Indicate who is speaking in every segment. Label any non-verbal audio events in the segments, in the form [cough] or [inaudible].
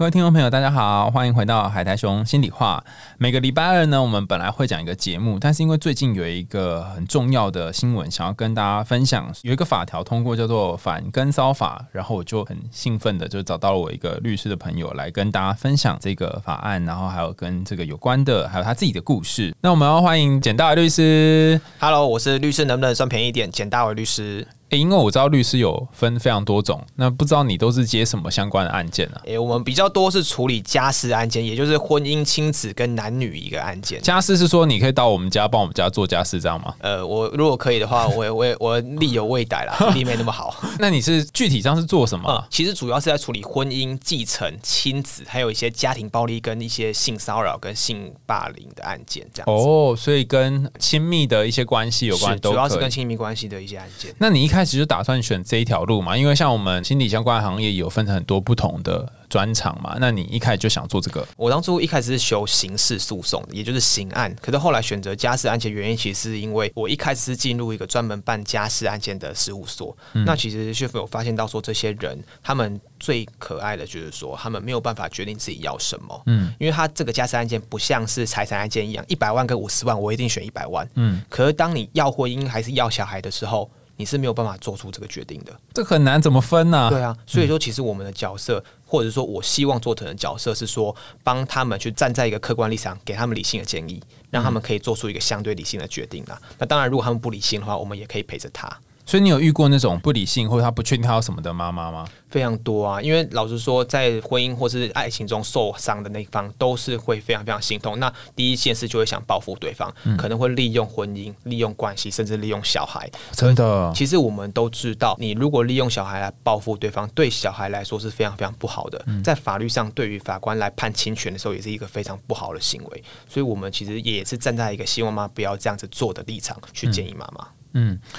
Speaker 1: 各位听众朋友，大家好，欢迎回到海苔熊心里话。每个礼拜二呢，我们本来会讲一个节目，但是因为最近有一个很重要的新闻想要跟大家分享，有一个法条通过叫做反跟骚法，然后我就很兴奋的就找到了我一个律师的朋友来跟大家分享这个法案，然后还有跟这个有关的，还有他自己的故事。那我们要欢迎简大伟律师。
Speaker 2: Hello，我是律师，能不能算便宜点？简大为律师。
Speaker 1: 诶，因为我知道律师有分非常多种，那不知道你都是接什么相关的案件啊？
Speaker 2: 诶、我们比较多是处理家事案件，也就是婚姻、亲子跟男女一个案件。
Speaker 1: 家事是说你可以到我们家帮我们家做家事，这样吗？
Speaker 2: 呃，我如果可以的话，我也我也我力有未逮啦，力没那么好。[laughs]
Speaker 1: 那你是具体上是做什么？
Speaker 2: 其实主要是在处理婚姻、继承、亲子，还有一些家庭暴力跟一些性骚扰跟性霸凌的案件，这样子。
Speaker 1: 哦，所以跟亲密的一些关系有关
Speaker 2: 主要是跟亲密关系的一些案件。
Speaker 1: 那你一开始就打算选这一条路嘛？因为像我们心理相关行业有分成很多不同的专长嘛，那你一开始就想做这个？
Speaker 2: 我当初一开始是修刑事诉讼，也就是刑案，可是后来选择家事案件，原因其实是因为我一开始是进入一个专门办家事案件的事务所，那其实是有发现到说，这些人他们最可爱的就是说，他们没有办法决定自己要什么，嗯，因为他这个家事案件不像是财产案件一样，一百万跟五十万，我一定选一百万，嗯，可是当你要婚姻还是要小孩的时候，你是没有办法做出这个决定的。
Speaker 1: 这很难怎么分呢、
Speaker 2: 对啊，所以说其实我们的角色，或者说我希望做成的角色是说，帮他们去站在一个客观立场，给他们理性的建议，让他们可以做出一个相对理性的决定啦。那当然，如果他们不理性的话，我们也可以陪着他。
Speaker 1: 所以你有遇过那种不理性或者他不确定他要什么的妈妈吗？
Speaker 2: 非常多啊，因为老实说，在婚姻或是爱情中受伤的那一方，都是会非常非常心痛。那第一件事就会想报复对方，可能会利用婚姻、利用关系，甚至利用小孩。
Speaker 1: 真的，
Speaker 2: 其实我们都知道，你如果利用小孩来报复对方，对小孩来说是非常非常不好的。在法律上，对于法官来判侵权的时候，也是一个非常不好的行为。所以，我们其实也是站在一个希望妈妈不要这样子做的立场去建议妈妈。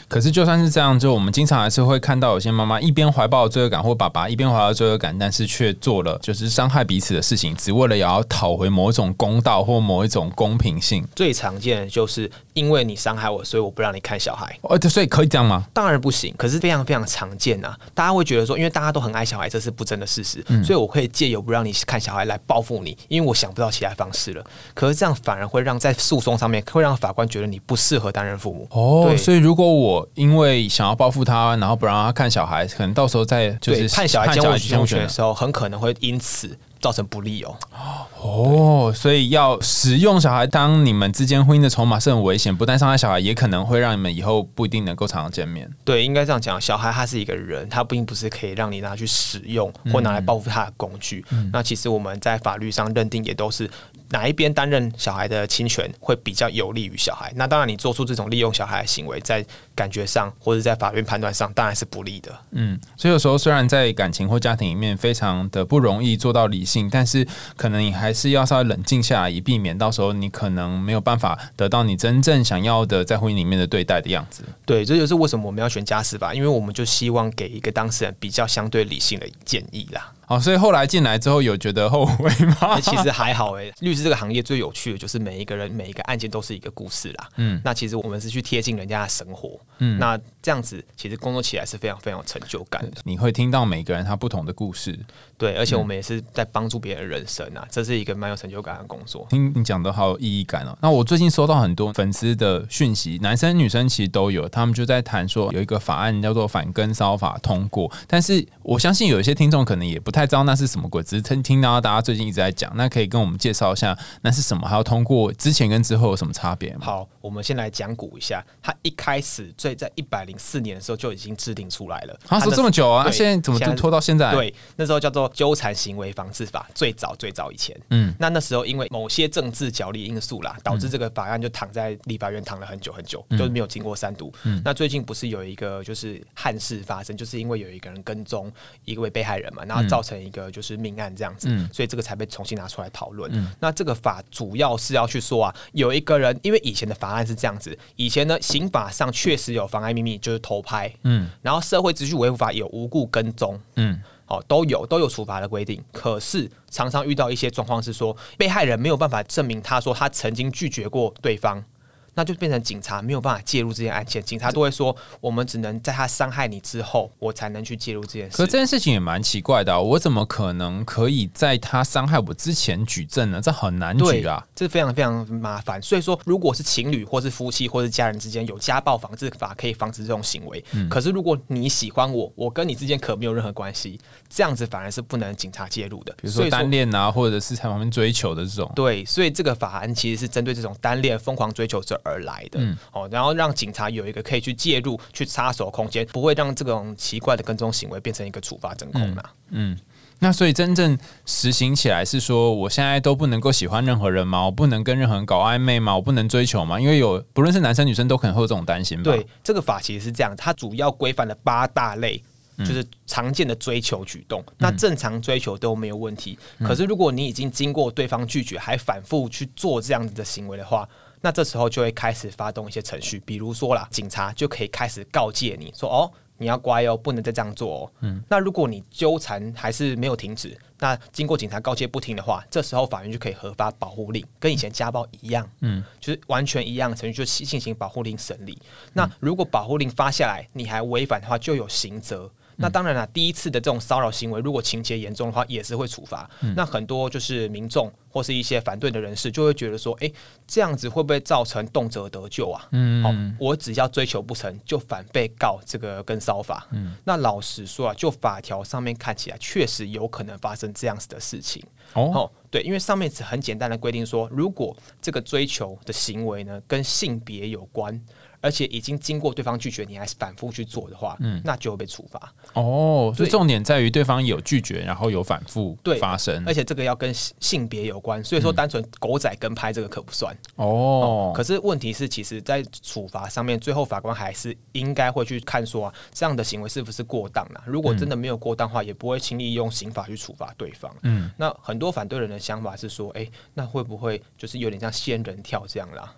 Speaker 1: 可是就算是这样，就我们经常还是会看到有些妈妈一边怀抱罪恶感，或爸爸一边怀抱罪恶感，但是却做了就是伤害彼此的事情，只为了也要讨回某一种公道或某一种公平性。
Speaker 2: 最常见的就是因为你伤害我，所以我不让你看小孩。
Speaker 1: 哦，对所以可以这样吗？
Speaker 2: 当然不行，可是非常非常常见啊！大家会觉得说，因为大家都很爱小孩，这是不争的事实，所以我可以借由不让你看小孩来报复你，因为我想不到其他方式了。可是这样反而会让在诉讼上面会让法官觉得你不适合担任父母。
Speaker 1: 哦，所以如果我因为想要报复他，然后不让他看小孩，可能到时候再就是
Speaker 2: 对判小孩监护监护权
Speaker 1: 权
Speaker 2: 的时候，很可能会因此造成不利哦。
Speaker 1: 哦，所以要使用小孩当你们之间婚姻的筹码是很危险，不但伤害小孩，也可能会让你们以后不一定能够常常见面。
Speaker 2: 对，应该这样讲，小孩他是一个人，他并不是可以让你拿去使用或拿来报复他的工具。那其实我们在法律上认定也都是哪一边担任小孩的侵权会比较有利于小孩。那当然，你做出这种利用小孩的行为，在感觉上或者在法院判断上当然是不利的。
Speaker 1: 嗯，所以有时候虽然在感情或家庭里面非常的不容易做到理性，但是可能你还是要稍微冷静下来，以避免到时候你可能没有办法得到你真正想要的在婚姻里面的对待的样子。
Speaker 2: 对，这就是为什么我们要选家事法，因为我们就希望给一个当事人比较相对理性的建议啦。
Speaker 1: 好，所以后来进来之后有觉得后悔吗？
Speaker 2: 欸 [laughs] 其实还好诶、律师这个行业最有趣的就是每一个人每一个案件都是一个故事啦。嗯，那其实我们是去贴近人家的生活。嗯，那这样子其实工作起来是非常非常有成就感的。
Speaker 1: 你会听到每个人他不同的故事。
Speaker 2: 对，而且我们也是在帮助别人的人生啊，这是一个蛮有成就感的工作。
Speaker 1: 听你讲的好有意义感哦。那我最近收到很多粉丝的讯息，男生女生其实都有，他们就在谈说有一个法案叫做反跟骚法通过，但是我相信有一些听众可能也不太知道那是什么鬼，只是听听到大家最近一直在讲，那可以跟我们介绍一下那是什么，还有通过之前跟之后有什么差别吗？
Speaker 2: 好，我们先来讲古一下，它一开始最在一百零四年的时候就已经制定出来了。
Speaker 1: 啊，说
Speaker 2: 它那
Speaker 1: 这么久啊，那现在怎么就拖到现在？，
Speaker 2: 对，那时候叫做纠缠行为防治法，最早最早以前，
Speaker 1: 嗯
Speaker 2: 嗯，那那时候因为某些政治角力因素啦，导致这个法案就躺在立法院躺了很久很久，就是没有经过三读。那最近不是有一个就是憾事发生，就是因为有一个人跟踪一位被害人嘛，然后造成一个就是命案这样子，所以这个才被重新拿出来讨论。那这个法主要是要去说啊，有一个人，因为以前的法案是这样子，以前呢刑法上确实有妨碍秘密，就是偷拍，嗯，然后社会秩序维护法有无故跟踪，
Speaker 1: 嗯。
Speaker 2: 哦，都有都有处罚的规定。可是常常遇到一些状况是说，被害人没有办法证明他说他曾经拒绝过对方。那就变成警察没有办法介入这件案件，警察都会说，我们只能在他伤害你之后，我才能去介入这件事。
Speaker 1: 可这件事情也蛮奇怪的，我怎么可能可以在他伤害我之前举证呢？这很难举啊，
Speaker 2: 这非常非常麻烦。所以说，如果是情侣或是夫妻或是家人之间有家暴防治法，可以防止这种行为。可是如果你喜欢我，我跟你之间可没有任何关系，这样子反而是不能警察介入的。
Speaker 1: 比如说单恋啊，或者是在旁边追求的这种。
Speaker 2: 对，所以这个法案其实是针对这种单恋疯狂追求者。而来的，哦，然后让警察有一个可以去介入、去插手空间，不会让这种奇怪的跟踪行为变成一个处罚真空嘛？
Speaker 1: 嗯，那所以真正实行起来是说，我现在都不能够喜欢任何人吗？我不能跟任何人搞暧昧吗？我不能追求吗？因为有不论是男生女生都可能会有这种担心。
Speaker 2: 对，这个法其实是这样，它主要规范了八大类，就是常见的追求举动。那正常追求都没有问题，可是如果你已经经过对方拒绝，还反复去做这样子的行为的话。那这时候就会开始发动一些程序，比如说啦，警察就可以开始告诫你说：“哦，你要乖哦，不能再这样做哦。”嗯，那如果你纠缠还是没有停止，那经过警察告诫不听的话，这时候法院就可以核发保护令，跟以前家暴一样，嗯，就是完全一样的程序，就进行保护令审理。那如果保护令发下来，你还违反的话，就有刑责。那当然了，第一次的这种骚扰行为，如果情节严重的话，也是会处罚。那很多就是民众或是一些反对的人士，就会觉得说，哎，这样子会不会造成动辄得救啊？嗯，好，我只要追求不成就反被告这个跟骚法。嗯，那老实说啊，就法条上面看起来，确实有可能发生这样子的事情。哦，对，因为上面是很简单的规定说，如果这个追求的行为呢跟性别有关。而且已经经过对方拒绝，你还是反复去做的话，嗯，那就会被处罚。
Speaker 1: 哦，所以重点在于对方有拒绝，然后有反复发生，
Speaker 2: 而且这个要跟性别有关，所以说单纯狗仔跟拍这个可不算。哦，可是问题是，其实，在处罚上面，最后法官还是应该会去看说啊，这样的行为是不是过当啊？如果真的没有过当的话，也不会轻易用刑法去处罚对方。嗯，那很多反对人的想法是说，哎，那会不会就是有点像仙人跳这样啦？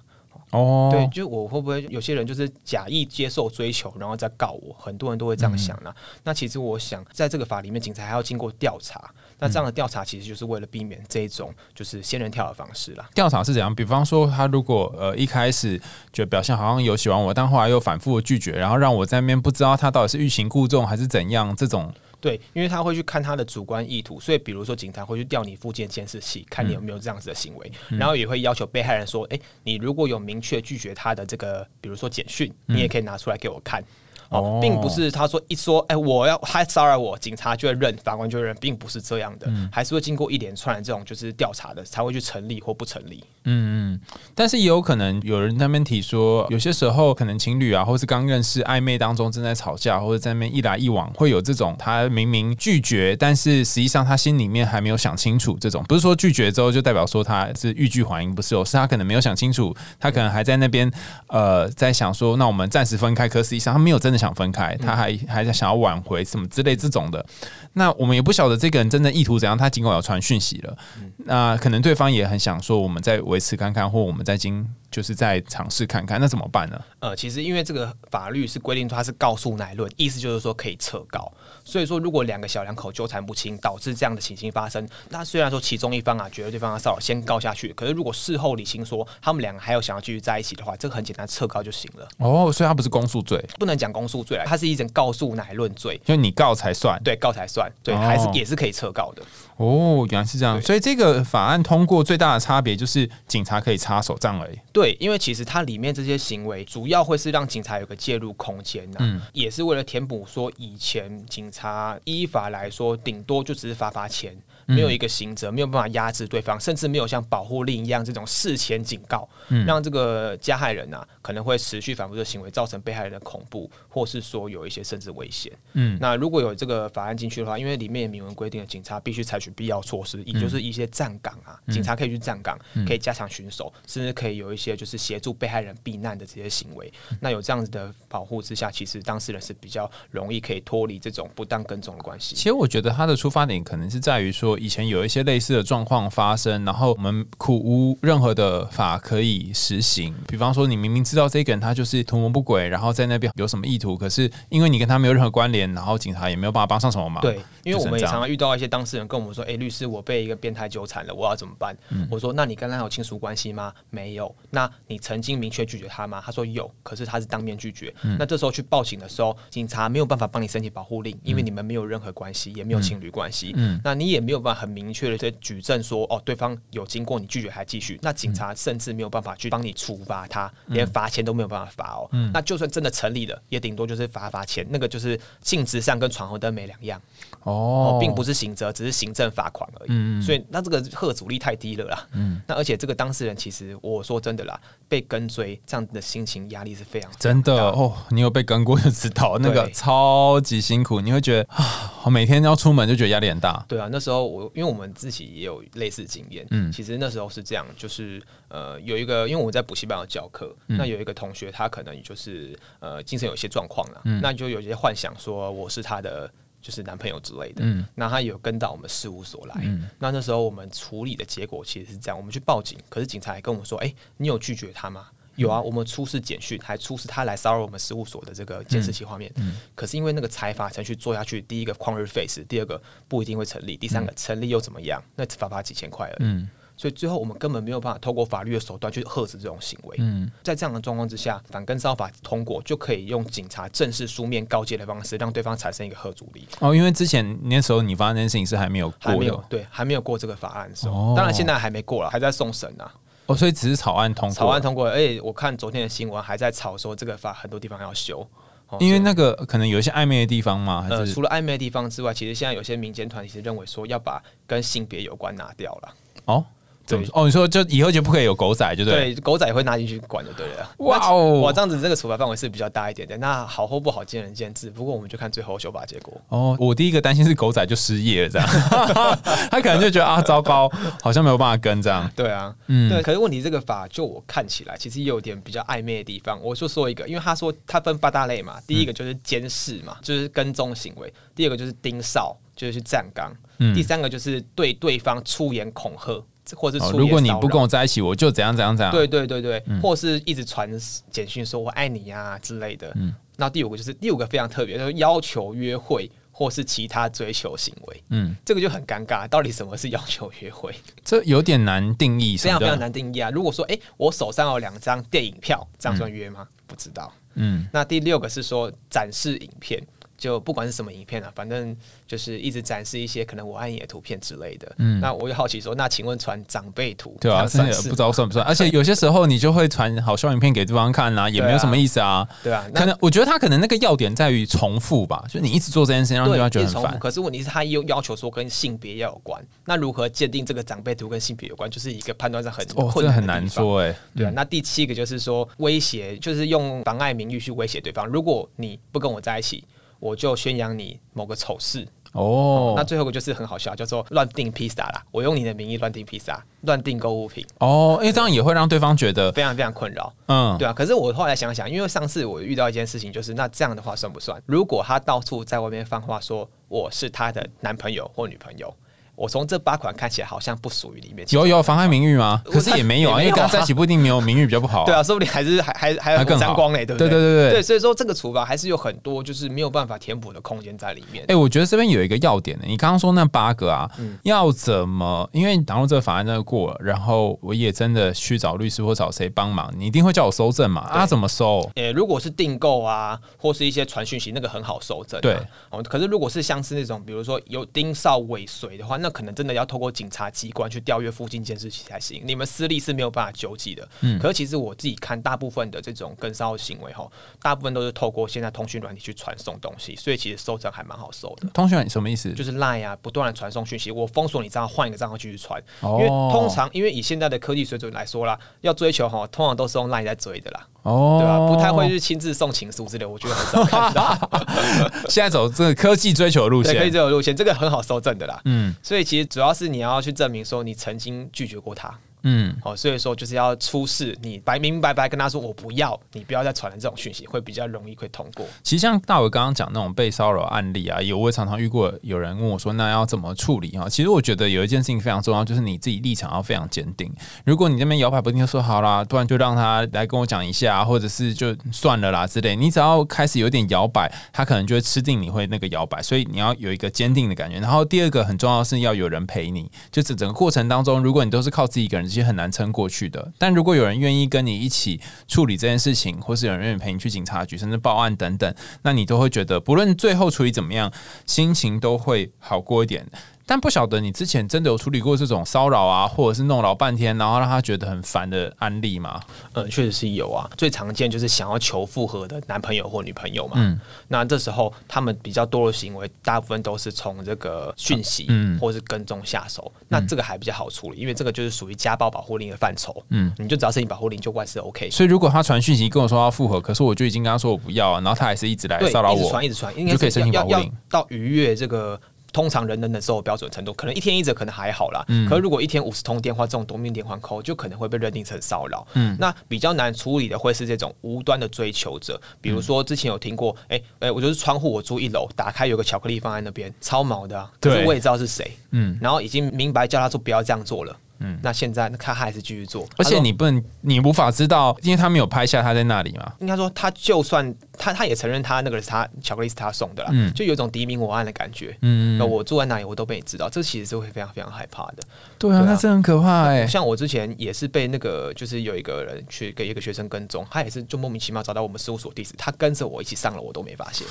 Speaker 2: 哦，对，就我会不会有些人就是假意接受追求，然后再告我？很多人都会这样想呢。那其实我想，在这个法里面，警察还要经过调查。那这样的调查其实就是为了避免这种就是仙人跳的方式啦。
Speaker 1: 调查是怎样？比方说，他如果呃一开始就表现好像有喜欢我，但后来又反复的拒绝，然后让我在那边不知道他到底是欲擒故纵还是怎样，这种。
Speaker 2: 对，因为他会去看他的主观意图，所以比如说警察会去调你附近监视器，看你有没有这样子的行为，然后也会要求被害人说：“哎，你如果有明确拒绝他的这个，比如说简讯，你也可以拿出来给我看。”哦，并不是他说一说，哎，我要他骚扰我，警察就会认，法官就会认，并不是这样的，还是会经过一连串的这种就是调查的，才会去成立或不成立。
Speaker 1: 嗯嗯，但是也有可能有人那边提说，有些时候可能情侣啊，或是刚认识暧昧当中正在吵架，或者在那边一来一往，会有这种他明明拒绝，但是实际上他心里面还没有想清楚。这种不是说拒绝之后就代表说他是欲拒还迎，不是哦，是他可能没有想清楚，他可能还在那边呃在想说，那我们暂时分开，可实际上他没有真的想分开，他还还在想要挽回什么之类这种的。那我们也不晓得这个人真的意图怎样，他尽管有传讯息了，那可能对方也很想说，我们在维持看看，或我们再经就是再尝试看看，那怎么办呢？
Speaker 2: 呃，其实因为这个法律是规定它是告诉乃论，意思就是说可以撤告。所以说，如果两个小两口纠缠不清，导致这样的情形发生，那虽然说其中一方啊觉得对方的骚扰，先告下去，可是如果事后理清说他们两个还有想要继续在一起的话，这个很简单，撤告就行了。
Speaker 1: 哦，所以它不是公诉罪，
Speaker 2: 不能讲公诉罪了，它是一种告诉乃论罪，
Speaker 1: 就你告才算，
Speaker 2: 对，告才算，对，还是也是可以撤告的。
Speaker 1: 哦，原来是这样，所以这个法案通过最大的差别就是警察可以插手而已。
Speaker 2: 对，因为其实它里面这些行为主要会是让警察有个介入空间呐，嗯，也是为了填补说以前警察依法来说，顶多就只是罚罚钱。没有一个刑责，没有办法压制对方，甚至没有像保护令一样这种事前警告，让这个加害人啊可能会持续反复的行为，造成被害人的恐怖，或是说有一些甚至危险。嗯，那如果有这个法案进去的话，因为里面明文规定的警察必须采取必要措施，也就是一些站岗啊，警察可以去站岗，可以加强巡守，甚至可以有一些就是协助被害人避难的这些行为。那有这样子的保护之下，其实当事人是比较容易可以脱离这种不当跟踪的关系。
Speaker 1: 其实我觉得他的出发点可能是在于说。说，以前有一些类似的状况发生，然后我们苦无任何的法可以实行。比方说，你明明知道这个人他就是图谋不轨，然后在那边有什么意图，可是因为你跟他没有任何关联，然后警察也没有办法帮上什么忙。
Speaker 2: 对，因为我们也常常遇到一些当事人跟我们说：“哎、律师，我被一个变态纠缠了，我要怎么办？”
Speaker 1: 嗯
Speaker 2: 我说：“那你跟他有亲属关系吗？没有。那你曾经明确拒绝他吗？”他说有，可是他是当面拒绝。
Speaker 1: 嗯
Speaker 2: 那这时候去报警的时候，警察没有办法帮你申请保护令，因为你们没有任何关系，也没有情侣关系。
Speaker 1: 嗯
Speaker 2: 那你也没有办法很明确的去举证说，哦，对方有经过你拒绝还继续。那警
Speaker 1: 嗯
Speaker 2: 察甚至没有办法去帮你处罚他，连罚钱都没有办法罚哦。
Speaker 1: 嗯
Speaker 2: 那就算真的成立了，也顶多就是罚罚钱，那个就是性质上跟闯红灯没两样。
Speaker 1: 哦
Speaker 2: 哦，并不是刑责，只是行政罚款而已。
Speaker 1: 嗯
Speaker 2: 所以那这个贺阻力太低了啦。嗯，那而且这个当事人其实我说真的啦，被跟追这样的心情压力是非常
Speaker 1: 真的哦，你有被跟过就知道，那个超级辛苦，你会觉得啊，我每天要出门就觉得压力很大。
Speaker 2: 对啊，那时候我因为我们自己也有类似经验，
Speaker 1: 嗯
Speaker 2: 嗯，其实那时候是这样，就是呃有一个，因为我们在补习班有教课，
Speaker 1: 嗯
Speaker 2: 那有一个同学他可能就是呃精神有些状况了，
Speaker 1: 嗯
Speaker 2: 那就有一些幻想说我是他的。就是男朋友之类的，
Speaker 1: 嗯
Speaker 2: 那他有跟到我们事务所来，
Speaker 1: 嗯
Speaker 2: 那那时候我们处理的结果其实是这样，我们去报警，可是警察还跟我们说，哎、你有拒绝他吗？有啊，我们出示简讯，还出示他来骚扰我们事务所的这个监视器画面。可是因为那个财法程序做下去，第一个旷日费时，第二个不一定会成立，第三个成立又怎么样？那只罚罚几千块而已。
Speaker 1: 嗯
Speaker 2: 所以最后我们根本没有办法透过法律的手段去遏制这种行为。
Speaker 1: 嗯
Speaker 2: 在这样的状况之下，反跟骚法通过，就可以用警察正式书面告诫的方式，让对方产生一个贺阻力。
Speaker 1: 哦，因为之前那时候你发生这件事情是还没有
Speaker 2: 还没有
Speaker 1: 过
Speaker 2: 对，还没有过这个法案的时候，
Speaker 1: 哦
Speaker 2: 当然现在还没过了，还在送审啊。
Speaker 1: 哦，所以只是草案通过，
Speaker 2: 草案通过了，而且我看昨天的新闻还在吵说这个法很多地方要修。
Speaker 1: 因为那个可能有一些暧昧的地方嘛，还
Speaker 2: 呃，
Speaker 1: 是
Speaker 2: 除了暧昧的地方之外，其实现在有些民间团体是认为说要把跟性别有关拿掉了。
Speaker 1: 哦，怎么
Speaker 2: 对
Speaker 1: 哦？你说就以后就不可以有狗仔，就对。
Speaker 2: 对，狗仔也会拿进去管就对了。
Speaker 1: 哇哦
Speaker 2: 哇，这样子这个处罚范围是比较大一点的。那好或不好见仁见智，不过我们就看最后修法结果。
Speaker 1: 哦，我第一个担心是狗仔就失业了这样，[laughs] 他可能就觉得啊，糟糕，好像没有办法跟这样。
Speaker 2: 对啊，
Speaker 1: 嗯
Speaker 2: 对。可是问题这个法，就我看起来其实也有点比较暧昧的地方。我就说一个，因为他说他分八大类嘛，第一个就是监视嘛，就是跟踪行为；第二个就是盯梢，就是去站岗；
Speaker 1: 嗯
Speaker 2: 第三个就是对对方出言恐吓，或是
Speaker 1: 哦，
Speaker 2: 出言
Speaker 1: 如果你不跟我在一起，我就怎样怎样怎样。
Speaker 2: 对对对对，
Speaker 1: 嗯
Speaker 2: 或是一直传简讯说我爱你呀、之类的。
Speaker 1: 嗯
Speaker 2: 那第五个就是第五个非常特别，就是要求约会或是其他追求行为，
Speaker 1: 嗯，
Speaker 2: 这个就很尴尬。到底什么是要求约会？[laughs]
Speaker 1: 这有点难定义，
Speaker 2: 非常非常。难定义啊！如果说，哎、我手上有两张电影票，这样算约吗？不知道。
Speaker 1: 嗯，
Speaker 2: 那第六个是说展示影片，就不管是什么影片啊，反正就是一直展示一些可能我爱你的图片之类的。
Speaker 1: 嗯
Speaker 2: 那我就好奇说，那请问传长辈图，
Speaker 1: 对啊，
Speaker 2: 算是
Speaker 1: 真的不知道算不算。[laughs] 而且有些时候你就会传好笑影片给对方看啊，也没有什么意思啊。[laughs]
Speaker 2: 对啊？那
Speaker 1: 可能我觉得他可能那个要点在于重复吧，就你一直做这件事情，让对
Speaker 2: 对，
Speaker 1: 方觉得。很烦。
Speaker 2: 可是问题是，他又要求说跟性别要有关，那如何鉴定这个长辈图跟性别有关，就是一个判断上很
Speaker 1: 哦，
Speaker 2: 困
Speaker 1: 这很难。说哎。
Speaker 2: 对啊，那第七个就是说威胁，就是用妨碍名誉去威胁对方。如果你不跟我在一起，我就宣扬你某个丑事。
Speaker 1: 哦，
Speaker 2: 那最后一个就是很好笑，叫做乱订披萨啦。我用你的名义乱订披萨，乱订购物品，
Speaker 1: 哦，因为这样也会让对方觉得，
Speaker 2: 非常非常困扰。
Speaker 1: 嗯，
Speaker 2: 对啊，可是我后来想想，因为上次我遇到一件事情，就是那这样的话算不算？如果他到处在外面放话说我是他的男朋友或女朋友，我从这八款看起来好像不属于里面。
Speaker 1: 有有妨害名誉吗？可是也没有啊，因为跟他在一起不一定没有名誉比较不好。
Speaker 2: 对啊，，说不定还是还还还有
Speaker 1: 更
Speaker 2: 沾光嘞，对不对？
Speaker 1: 对对对对
Speaker 2: 对，所以说这个处罚还是有很多就是没有办法填补的空间在里面。
Speaker 1: 哎、我觉得这边有一个要点呢。你刚刚说那八个啊，
Speaker 2: 嗯
Speaker 1: 要怎么？因为倘若这个法案真的过了，然后我也真的去找律师或找谁帮忙，你一定会叫我收证嘛？啊，怎么收？
Speaker 2: 呃，如果是订购啊，或是一些传讯息，那个很好收证、啊。
Speaker 1: 对，
Speaker 2: 哦，可是如果是像是那种，比如说有盯梢尾随的话，那可能真的要透过警察机关去调阅附近监视器才行。你们私立是没有办法救济的。
Speaker 1: 嗯
Speaker 2: 可是其实我自己看，大部分的这种跟骚行为哈，大部分都是透过现在通讯软体去传送东西，所以其实收证还蛮好收的。
Speaker 1: 通讯软什么意思？
Speaker 2: 就是 Line 啊，不断的传送讯息，我封锁你账号，换一个账号继续传。
Speaker 1: 哦
Speaker 2: 因为通常，因为以现在的科技水准来说啦，要追求哈，通常都是用 Line 在追的啦，
Speaker 1: 哦，
Speaker 2: 对吧、不太会去亲自送情书之类，我觉得很少看到。[laughs]
Speaker 1: 现在走这个科技追求的路
Speaker 2: 线，科
Speaker 1: 技
Speaker 2: 追求路线，这个很好收证的啦。
Speaker 1: 嗯，
Speaker 2: 所以所以其实主要是你要去证明说你曾经拒绝过他，
Speaker 1: 嗯，
Speaker 2: 哦，所以说就是要出示你白明明白白跟他说我不要，你不要再传了这种讯息，会比较容易会通过。
Speaker 1: 其实像大伟刚刚讲那种被骚扰案例啊，有我也常常遇过有人问我说，那要怎么处理啊？其实我觉得有一件事情非常重要，就是你自己立场要非常坚定。如果你这边摇摆不定，就说好啦，突然就让他来跟我讲一下，或者是就算了啦之类。你只要开始有点摇摆，他可能就会吃定你会那个摇摆，所以你要有一个坚定的感觉。然后第二个很重要的是要有人陪你，就是整个过程当中，如果你都是靠自己一个人，其实很难撑过去的。但如果有人愿意跟你一起处理这件事情，或是有人愿意陪你去警察局，甚至报案等等，那你都会觉得，不论最后处理怎么样，心情都会好过一点。但不晓得你之前真的有处理过这种骚扰啊，或者是弄老半天，然后让他觉得很烦的案例吗？
Speaker 2: 嗯，确实是有啊。最常见就是想要求复合的男朋友或女朋友嘛。嗯，那这时候他们比较多的行为，大部分都是从这个讯息，嗯，或是跟踪下手。那这个还比较好处理，因为这个就是属于家暴保护令的范畴。嗯，你就只要申请保护令，就万事 OK。
Speaker 1: 所以如果他传讯息跟我说要复合，可是我就已经跟他说我不要啊，然后他还是一直来骚扰我，
Speaker 2: 一直传一直传，应该
Speaker 1: 就可以申请保护令
Speaker 2: 到逾越这个。通常人能忍受的标准程度，可能一天一折可能还好啦。嗯。可是如果一天五十通电话，这种夺命连环扣就可能会被认定成骚扰。嗯。那比较难处理的会是这种无端的追求者，比如说之前有听过，哎哎，我就是窗户，我住一楼，打开有个巧克力放在那边，超毛的。可是我也知道是谁。嗯。然后已经明白叫他说不要这样做了。嗯，那现在他还是继续做，
Speaker 1: 而且你不能，你无法知道，因为他没有拍下他在那里嘛。
Speaker 2: 应该说，他就算他他也承认他那个是他巧克力是他送的啦，嗯，就有种敌明我暗的感觉。嗯，那我住在哪里，我都被你知道，这其实是会非常非常害怕的。
Speaker 1: 对啊，那这很可怕哎。
Speaker 2: 像我之前也是被那个，就是有一个人去给一个学生跟踪，他也是就莫名其妙找到我们事务所地址，他跟着我一起上了，我都没发现。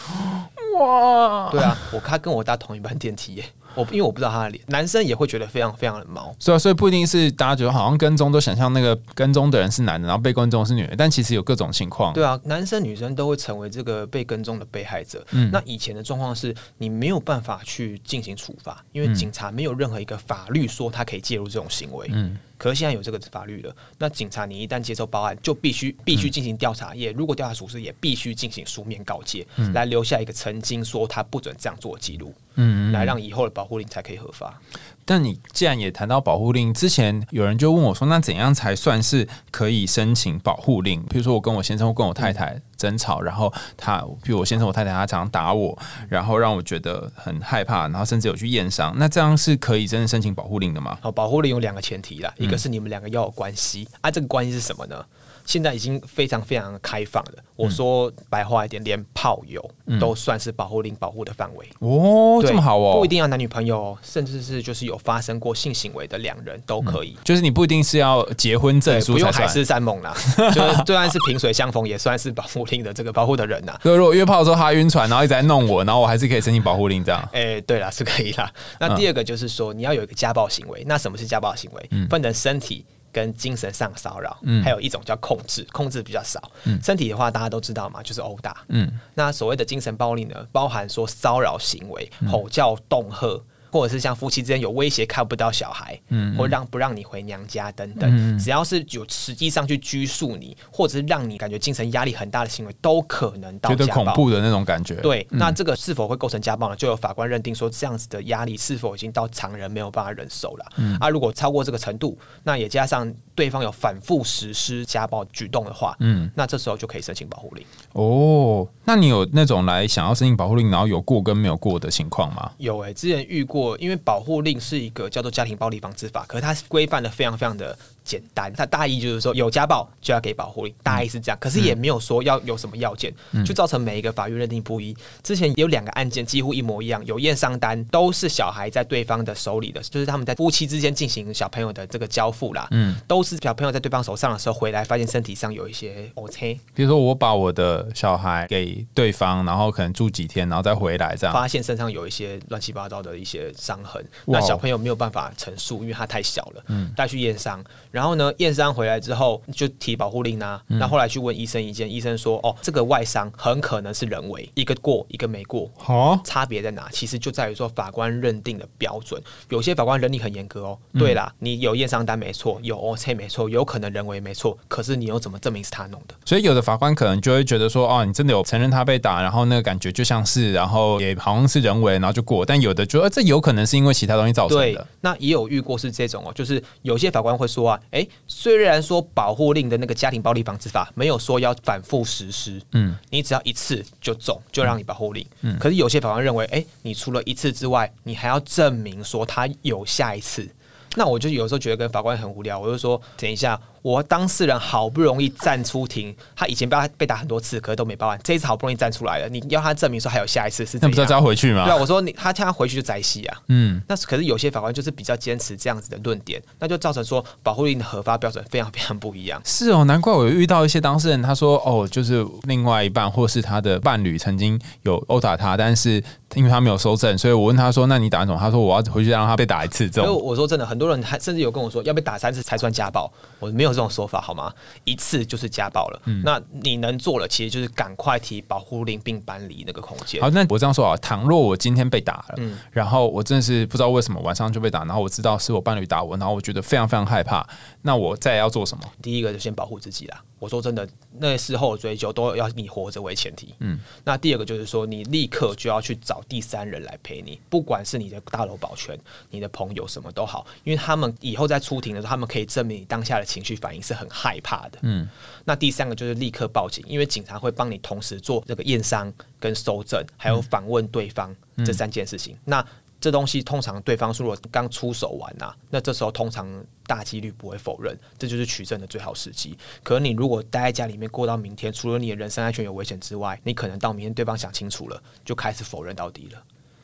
Speaker 2: 哇，对啊，我他跟我搭同一班电梯耶。我因为我不知道他的脸，男生也会觉得非常非常的毛，
Speaker 1: 所以所以不一定是大家觉得好像跟踪都想象那个跟踪的人是男的，然后被跟踪是女的，但其实有各种情况。
Speaker 2: 对啊，男生女生都会成为这个被跟踪的被害者。嗯，那以前的状况是你没有办法去进行处罚，因为警察没有任何一个法律说他可以介入这种行为。嗯。可是现在有这个法律了，那警察你一旦接受报案，就必须必须进行调查，也如果调查属实，也必须进行书面告诫，来留下一个曾经说他不准这样做的记录，嗯，来让以后的保护令才可以合法。
Speaker 1: 但你既然也谈到保护令，之前有人就问我说，那怎样才算是可以申请保护令？比如说我跟我先生或跟我太太争吵，然后他，比如我先生我太太他常常打我，然后让我觉得很害怕，然后甚至有去验伤，那这样是可以真的申请保护令的吗？
Speaker 2: 好，保护令有两个前提啦，一个是你们两个要有关系啊，这个关系是什么呢？现在已经非常非常开放了。我说白话一点，连炮友都算是保护令保护的范围
Speaker 1: 哦，这么好哦，
Speaker 2: 不一定要男女朋友，甚至是就是有发生过性行为的两人都可以。
Speaker 1: 就是你不一定是要结婚证书，
Speaker 2: 不用海誓山盟啦，[laughs] 就就算是萍水相逢，也算是保护令的这个保护的人呐。
Speaker 1: 所以如果约炮的时候他晕船，然后一直在弄我，然后我还是可以申请保护令这样。[laughs]
Speaker 2: 哎，对了，是可以啦。那第二个就是说，你要有一个家暴行为。那什么是家暴行为？分成身体。跟精神上骚扰，嗯还有一种叫控制，控制比较少。嗯身体的话，大家都知道嘛，就是殴打。嗯，那所谓的精神暴力呢，包含说骚扰行为、吼叫、恫吓。或者是像夫妻之间有威胁看不到小孩，嗯，或让不让你回娘家等等，只要是有实际上去拘束你，或者是让你感觉精神压力很大的行为，都可能到
Speaker 1: 觉得恐怖的那种感觉。
Speaker 2: 对，那这个是否会构成家暴呢？就有法官认定说，这样子的压力是否已经到常人没有办法忍受了？嗯，啊，如果超过这个程度，那也加上对方有反复实施家暴举动的话，嗯，那这时候就可以申请保护令。
Speaker 1: 哦，那你有那种来想要申请保护令，然后有过跟没有过的情况吗？
Speaker 2: 有诶，之前遇过。因为保护令是一个叫做家庭暴力防治法，可是它规范的非常非常的简单。它大意就是说有家暴就要给保护令，大意是这样。可是也没有说要有什么要件，就造成每一个法院认定不一。之前有两个案件几乎一模一样，有验伤单，都是小孩在对方的手里的，就是他们在夫妻之间进行小朋友的这个交付啦。嗯，都是小朋友在对方手上的时候回来，发现身体上有一些 OK。
Speaker 1: 比如说我把我的小孩给对方，然后可能住几天，然后再回来这样，
Speaker 2: 发现身上有一些乱七八糟的一些伤痕。那小朋友没有办法陈述，因为他太小了，嗯带去验伤。然后呢，验伤回来之后就提保护令啊。那后来去问医生意见，医生说：“哦，这个外伤很可能是人为，一个过，一个没过。好，差别在哪？其实就在于说法官认定的标准。有些法官认定很严格哦。对啦，你有验伤单没错，有 O C 没错，有可能人为没错。可是你又怎么证明是他弄的？
Speaker 1: 所以有的法官可能就会觉得说：哦，你真的有承认他被打，然后那个感觉就像是，然后也好像是人为，然后就过。但有的就得这有可能是因为其他东西造成
Speaker 2: 对
Speaker 1: 的。，
Speaker 2: 那也有遇过是这种哦，就是有些法官会说啊，诶，虽然说保护令的那个家庭暴力防治法没有说要反复实施，
Speaker 1: 嗯，
Speaker 2: 你只要一次就中，就让你保护令。嗯，可是有些法官认为，诶，你除了一次之外，你还要证明说他有下一次。那我就有时候觉得跟法官很无聊，我就说，等一下，我当事人好不容易站出庭，他以前被他被打很多次，可是都没报案，这一次好不容易站出来了，你要他证明说还有下一次是？
Speaker 1: 那不是要交回去吗？
Speaker 2: 对啊，我说你他叫他回去就宅戏啊。
Speaker 1: 嗯，
Speaker 2: 那可是有些法官就是比较坚持这样子的论点，那就造成说保护令的核发标准非常非常不一样。
Speaker 1: 是哦，难怪我遇到一些当事人，他说哦，就是另外一半或是他的伴侣曾经有殴打他，但是因为他没有收证，所以我问他说：“那你打什么？”他说：“我要回去让他被打一次。”这
Speaker 2: 所以
Speaker 1: 种
Speaker 2: 我说真的，很多人还甚至有跟我说，要被打三次才算家暴。我没有这种说法，好吗？一次就是家暴了。
Speaker 1: 嗯
Speaker 2: 那你能做了，其实就是赶快提保护令并搬离那个空间。
Speaker 1: 好，那我这样说啊，倘若我今天被打了，
Speaker 2: 嗯
Speaker 1: 然后我真的是不知道为什么晚上就被打，然后我知道是我伴侣打我，然后我觉得非常非常害怕，那我再要做什么？
Speaker 2: 第一个就先保护自己啦。我说真的，那事后追究都要你活着为前提。嗯，那第二个就是说，你立刻就要去找第三人来陪你，不管是你的大楼保全、你的朋友什么都好，因为他们以后在出庭的时候，他们可以证明你当下的情绪反应是很害怕的。嗯，那第三个就是立刻报警，因为警察会帮你同时做这个验伤跟搜证，还有访问对方这三件事情。那这东西通常对方如果刚出手完呐、那这时候通常大几率不会否认，这就是取证的最好时机。可你如果待在家里面过到明天，除了你的人身安全有危险之外，你可能到明天对方想清楚了，就开始否认到底了。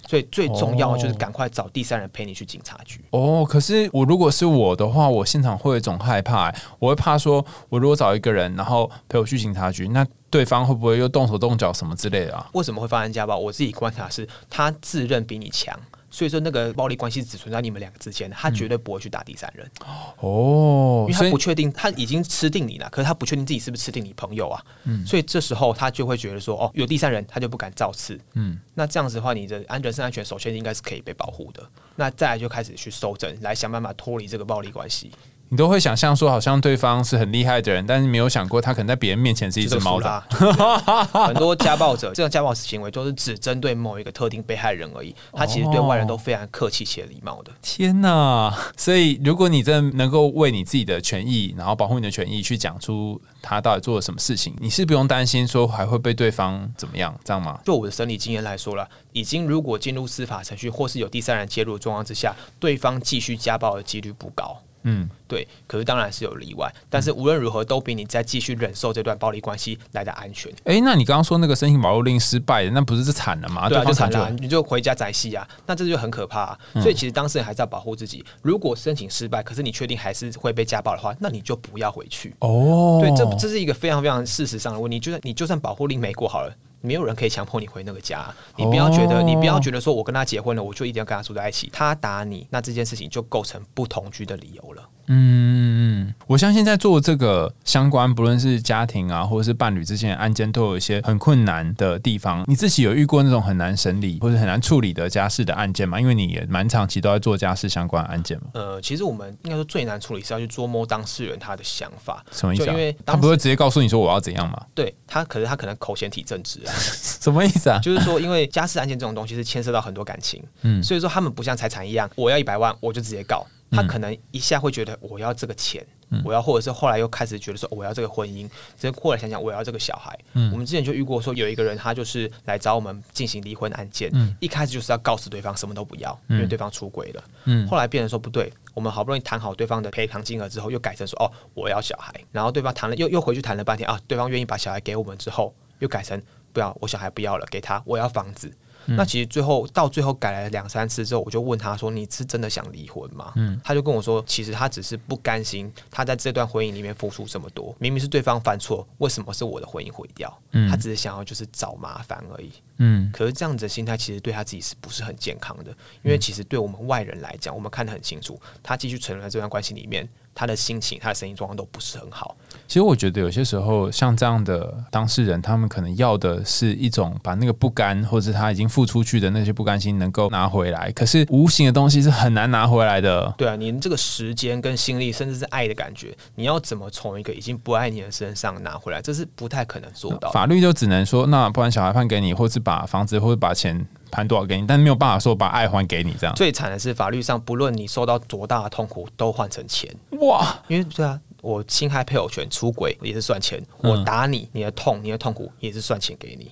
Speaker 2: 所以最重要的就是赶快找第三人陪你去警察局。
Speaker 1: 哦，可是我如果是我的话，我现场会有一种害怕、欸我会怕说，我如果找一个人，然后陪我去警察局，那对方会不会又动手动脚什么之类的啊？
Speaker 2: 为什么会发生家暴？我自己观察是，他自认比你强，所以说那个暴力关系只存在你们两个之间，他绝对不会去打第三人。
Speaker 1: 哦
Speaker 2: 因为，他不确定，他已经吃定你了，可是他不确定自己是不是吃定你朋友啊，
Speaker 1: 嗯。
Speaker 2: 所以这时候他就会觉得说，哦，有第三人，他就不敢造次，
Speaker 1: 嗯，
Speaker 2: 那这样子的话，你的安人身安全首先应该是可以被保护的，那再来就开始去搜证，来想办法脱离这个暴力关系，
Speaker 1: 你都会想象说，好像对方是很厉害的人，但是没有想过他可能在别人面前是一只猫的。[laughs]
Speaker 2: 很多家暴者，这种家暴行为都是只针对某一个特定被害人而已，他其实对外人都非常客气且礼貌的。
Speaker 1: 天呐！所以如果你真的能够为你自己的权益，然后保护你的权益，去讲出他到底做了什么事情，你是不用担心说还会被对方怎么样，这样吗？
Speaker 2: 就我的审理经验来说了，已经如果进入司法程序，或是有第三人介入的状况之下，对方继续家暴的几率不高。
Speaker 1: 嗯，
Speaker 2: 对，可是当然是有例外，但是无论如何都比你再继续忍受这段暴力关系来的安全。
Speaker 1: 诶，那你刚刚说那个申请保护令失败的，那不是是惨了吗？
Speaker 2: 对啊，就
Speaker 1: 惨
Speaker 2: 惨了啊，你就回家宅戏啊，那这就很可怕、啊。所以其实当事人还是要保护自己。如果申请失败，可是你确定还是会被家暴的话，那你就不要回去。
Speaker 1: 哦，
Speaker 2: 对，这这是一个非常非常事实上的问题。就算你就算保护令没过好了。没有人可以强迫你回那个家，你不要觉得，
Speaker 1: 哦
Speaker 2: 你不要觉得说我跟他结婚了，我就一定要跟他住在一起。他打你，那这件事情就构成不同居的理由了。
Speaker 1: 嗯，我相信在做这个相关，不论是家庭啊，或者是伴侣之间的案件，都有一些很困难的地方。你自己有遇过那种很难审理或者很难处理的家事的案件吗？因为你也蛮长期都在做家事相关的案件嘛。
Speaker 2: 呃，其实我们应该说最难处理是要去捉摸当事人他的想法，
Speaker 1: 什么意思、啊
Speaker 2: 因为？
Speaker 1: 他不会直接告诉你说我要怎样吗？
Speaker 2: 对他，可是他可能口嫌体正直啊，[laughs]
Speaker 1: 什么意思啊？
Speaker 2: 就是说，因为家事案件这种东西是牵涉到很多感情，
Speaker 1: 嗯
Speaker 2: 所以说他们不像财产一样，我要一百万我就直接告，他可能一下会觉得我要这个钱，我要，或者是后来又开始觉得说我要这个婚姻，再后来想想我要这个小孩。我们之前就遇过说有一个人他就是来找我们进行离婚案件，一开始就是要告诉对方什么都不要，因为对方出轨了，
Speaker 1: 嗯。
Speaker 2: 后来变成说不对，我们好不容易谈好对方的赔偿金额之后，又改成说哦我要小孩，然后对方谈了又又回去谈了半天啊，对方愿意把小孩给我们之后，又改成不要我小孩不要了，给他我要房子。那其实最后到最后改了两三次之后，我就问他说：“你是真的想离婚吗？”
Speaker 1: 嗯
Speaker 2: 他就跟我说：“其实他只是不甘心他在这段婚姻里面付出这么多，明明是对方犯错，为什么是我的婚姻毁掉？
Speaker 1: 嗯
Speaker 2: 他只是想要就是找麻烦而已。
Speaker 1: 嗯
Speaker 2: 可是这样子的心态其实对他自己是不是很健康的？因为其实对我们外人来讲，我们看得很清楚，他继续沉沦在这段关系里面，他的心情、他的身心状况都不是很好。
Speaker 1: 其实我觉得有些时候，像这样的当事人，他们可能要的是一种把那个不甘，或者他已经付出去的那些不甘心能够拿回来。可是无形的东西是很难拿回来的。
Speaker 2: 对啊，你这个时间跟心力，甚至是爱的感觉，你要怎么从一个已经不爱你的身上拿回来？这是不太可能做到。
Speaker 1: 法律就只能说，那不然小孩判给你，或是把房子或者把钱判多少给你，但没有办法说把爱还给你这样。
Speaker 2: 最惨的是法律上，不论你受到多大的痛苦，都换成钱。
Speaker 1: 哇，
Speaker 2: 因为对啊，我侵害配偶权、出轨也是算钱，
Speaker 1: 嗯
Speaker 2: 我打你，你的痛、你的痛苦也是算钱给你。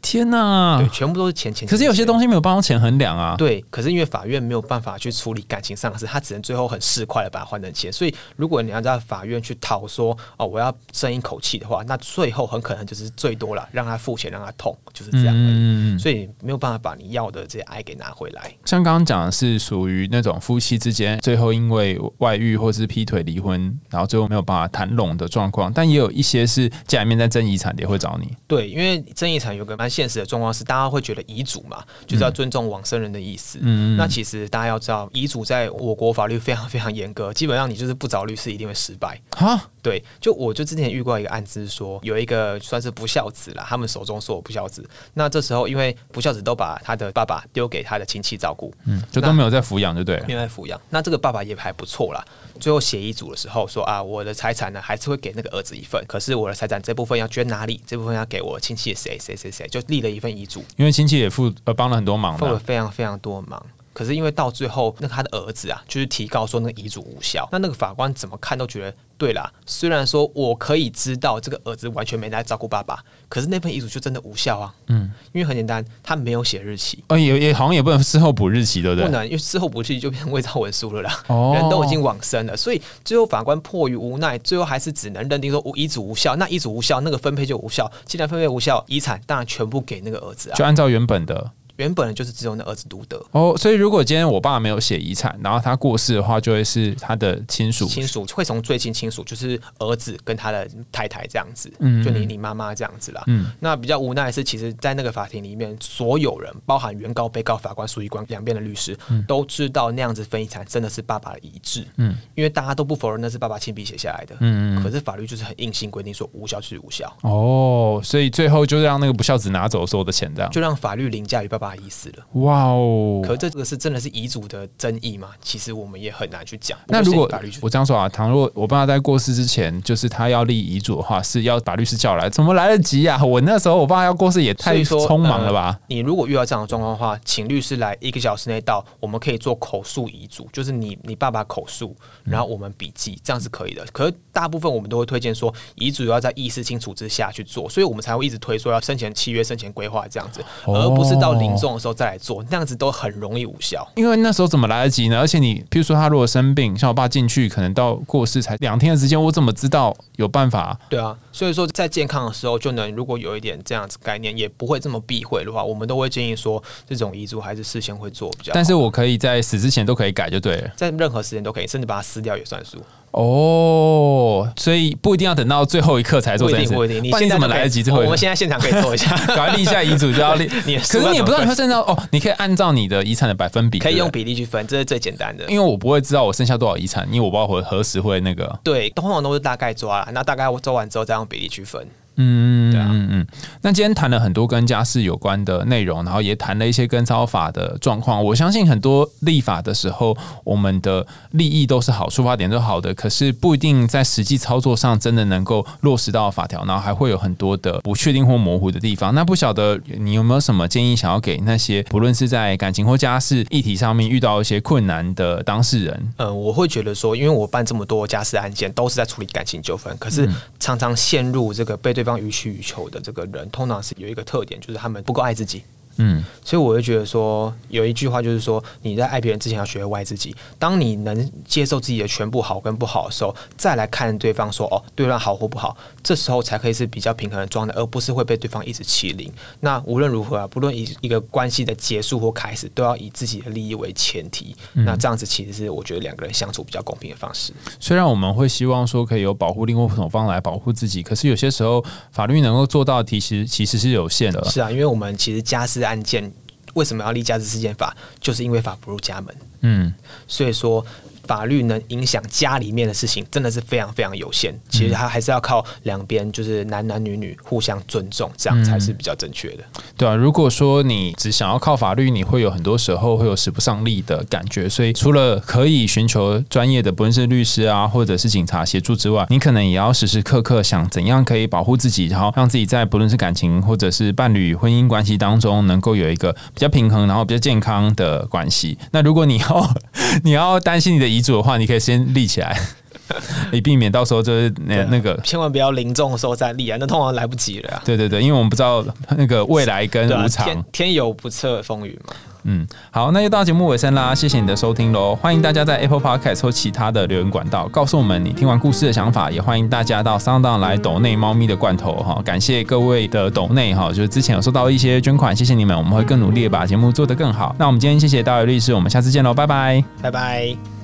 Speaker 1: 天哪
Speaker 2: 对，！全部都是钱钱。
Speaker 1: 可是有些东
Speaker 2: 西。
Speaker 1: 没有办法用钱衡量啊。
Speaker 2: 对，可是因为法院没有办法去处理感情上的事，他只能最后很市侩的把它换成钱。所以，如果你要在法院去讨说哦，我要争一口气的话，那最后很可能就是最多了，让他付钱，让他痛，就是这样。
Speaker 1: 嗯，嗯
Speaker 2: 所以没有办法把你要的这些爱给拿回来。
Speaker 1: 像刚刚讲的是属于那种夫妻之间最后因为外遇或是劈腿离婚，然后最后没有办法谈拢的状况，但也有一些是家里面在争遗产的也会找你。
Speaker 2: 对，因为争遗产有个蛮现实的状况是，大家会觉得遗嘱嘛，就是要尊重往生人的意思。
Speaker 1: 嗯
Speaker 2: 那其实大家要知道，遗嘱在我国法律非常非常严格，基本上你就是不找律师一定会失败。
Speaker 1: 哈，
Speaker 2: 对，就我就之前遇过一个案子是说，有一个算是不孝子啦，他们手中说我不孝子。那这时候因为不孝子都把他的爸爸丢给他的亲戚照顾，
Speaker 1: 嗯，就都没有在抚养，就对了。
Speaker 2: 没有在抚养。那这个爸爸也还不错啦。最后写遗嘱的时候说啊，我的财产呢还是会给那个儿子一份，可是我的财产这部分要捐哪里，这部分要给我亲戚谁谁谁谁，就立了一份遗嘱，
Speaker 1: 因为亲戚也付呃帮了很多忙
Speaker 2: 付了，非常非常多忙。可是因为到最后，那他的儿子啊，就是提告说那个遗嘱无效。那那个法官怎么看都觉得，对啦，虽然说我可以知道这个儿子完全没来照顾爸爸，可是那份遗嘱就真的无效啊。
Speaker 1: 嗯，
Speaker 2: 因为很简单，他没有写日期，
Speaker 1: 呃，也也好像也不能事后补日期，对不对？
Speaker 2: 不能，因为事后补日期就变成伪造文书了啦。
Speaker 1: 哦
Speaker 2: 人都已经往生了，所以最后法官迫于无奈，最后还是只能认定说遗嘱无效。那遗嘱无效，那个分配就无效。既然分配无效，遗产当然全部给那个儿子啊
Speaker 1: 就。按照原本的
Speaker 2: 原本就是只有那儿子独得。
Speaker 1: 哦，所以如果今天我爸没有写遗产，然后他过世的话，就会是他的亲属。
Speaker 2: 亲属会从最近亲属，就是儿子跟他的太太这样子，
Speaker 1: 嗯
Speaker 2: 就你你妈妈这样子啦。
Speaker 1: 嗯
Speaker 2: 那比较无奈的是，其实，在那个法庭里面，所有人，包含原告、被告、法官、书记官两边的律师，都知道那样子分遗产真的是爸爸的遗志。
Speaker 1: 嗯
Speaker 2: 因为大家都不否认那是爸爸亲笔写下来的。
Speaker 1: 嗯嗯
Speaker 2: 可是法律就是很硬性规定说无效就是无效，
Speaker 1: 哦，所以最后就让那个不孝子拿走所有的钱，这样。
Speaker 2: 就让法律凌驾于爸爸的意思了。
Speaker 1: 哇哦！
Speaker 2: 可这个是真的是遗嘱的争议吗？其实我们也很难去讲。
Speaker 1: 那如果我这样说啊，倘若我爸在过世之前，就是他要立遗嘱的话，是要把律师叫来，怎么来得及啊？我那时候我爸要过世也太匆忙了吧？
Speaker 2: 呃你如果遇到这样的状况的话，请律师来一个小时内到，我们可以做口述遗嘱，就是你你爸爸口述，然后我们笔记，这样是可以的。可是大部分我们都会推荐说，遗嘱要在意识清楚之下去做，所以我们才会一直推说要生前契约、生前规划这样子，
Speaker 1: 哦
Speaker 2: 而不是到临终的时候再来做，那样子都很容易无效。
Speaker 1: 因为那时候怎么来得及呢？而且你，譬如说他如果生病，像我爸进去，可能到过世才两天的时间，我怎么知道有办法？
Speaker 2: 对啊，所以说在健康的时候就能，如果有一点这样子概念，也不会这么避讳的话，我们都会建议说，这种遗嘱还是事先会做比较好。
Speaker 1: 但是我可以在死之前都可以改就对了。
Speaker 2: 在任何时间都可以，甚至把它撕掉也算数。
Speaker 1: 哦，所以不一定要等到最后一刻才做这件事。
Speaker 2: 不一定。你现在就可以
Speaker 1: 来得及最后一刻
Speaker 2: 我们？现在现场可以做一下，
Speaker 1: 赶快立一下遗嘱就要立。[laughs]
Speaker 2: 你
Speaker 1: 可是你也不知道你会剩到哦，你可以按照你的遗产的百分比，
Speaker 2: 可以用比例去分，这是最简单的。
Speaker 1: 因为我不会知道我剩下多少遗产，因为我不知道我何时会那个。
Speaker 2: 对，通常都是大概抓啦，那大概我做完之后再用比例去分。
Speaker 1: 嗯，
Speaker 2: 对啊
Speaker 1: 嗯嗯。那今天谈了很多跟家事有关的内容，然后也谈了一些跟操法的状况。我相信很多立法的时候，我们的利益都是好，出发点都是好的，可是不一定在实际操作上真的能够落实到法条，然后还会有很多的不确定或模糊的地方。那不晓得你有没有什么建议，想要给那些不论是在感情或家事议题上面遇到一些困难的当事人？
Speaker 2: 呃，我会觉得说，因为我办这么多家事案件，都是在处理感情纠纷，可是常常陷入这个被对方予取予求的这个人，通常是有一个特点，就是他们不够爱自己。
Speaker 1: 嗯
Speaker 2: 所以我会觉得说，有一句话就是说，你在爱别人之前要学会爱自己。当你能接受自己的全部好跟不好的时候，再来看对方说哦，对方好或不好，这时候才可以是比较平衡的状态，而不是会被对方一直欺凌。那无论如何啊，不论一一个关系的结束或开始，都要以自己的利益为前提。那这样子其实是我觉得两个人相处比较公平的方式。
Speaker 1: 虽然我们会希望说可以有保护另外一种方来保护自己，可是有些时候法律能够做到的其实其实是有限的。
Speaker 2: 是啊，因为我们其实家事案件为什么要立家事事件法，就是因为法不入家门。
Speaker 1: 嗯，
Speaker 2: 所以说法律能影响家里面的事情，真的是非常非常有限。其实它还是要靠两边，就是男男女女互相尊重，这样才是比较正确的。
Speaker 1: 对啊，如果说你只想要靠法律，你会有很多时候会有使不上力的感觉。所以除了可以寻求专业的，不论是律师啊，或者是警察协助之外，你可能也要时时刻刻想怎样可以保护自己，然后让自己在不论是感情或者是伴侣、婚姻关系当中，能够有一个比较平衡，然后比较健康的关系。那如果你要 [laughs] 你要担心你的遗嘱的话，你可以先立起来，[laughs] 以避免到时候就是那那个。
Speaker 2: 千万不要临终的时候再立啊，那通常来不及了啊。
Speaker 1: 对对对，因为我们不知道那个未来跟无常。
Speaker 2: 天天有不测风云嘛。
Speaker 1: 嗯，好，那就到节目尾声啦，谢谢你的收听喽！欢迎大家在 Apple Podcast 或其他的留言管道告诉我们你听完故事的想法，也欢迎大家到 Sound On 来抖内猫咪的罐头哈，感谢各位的抖内哈，就是之前有收到一些捐款，谢谢你们，我们会更努力的把节目做得更好。那我们今天谢谢大伟律师，我们下次见喽，拜拜。
Speaker 2: 拜拜。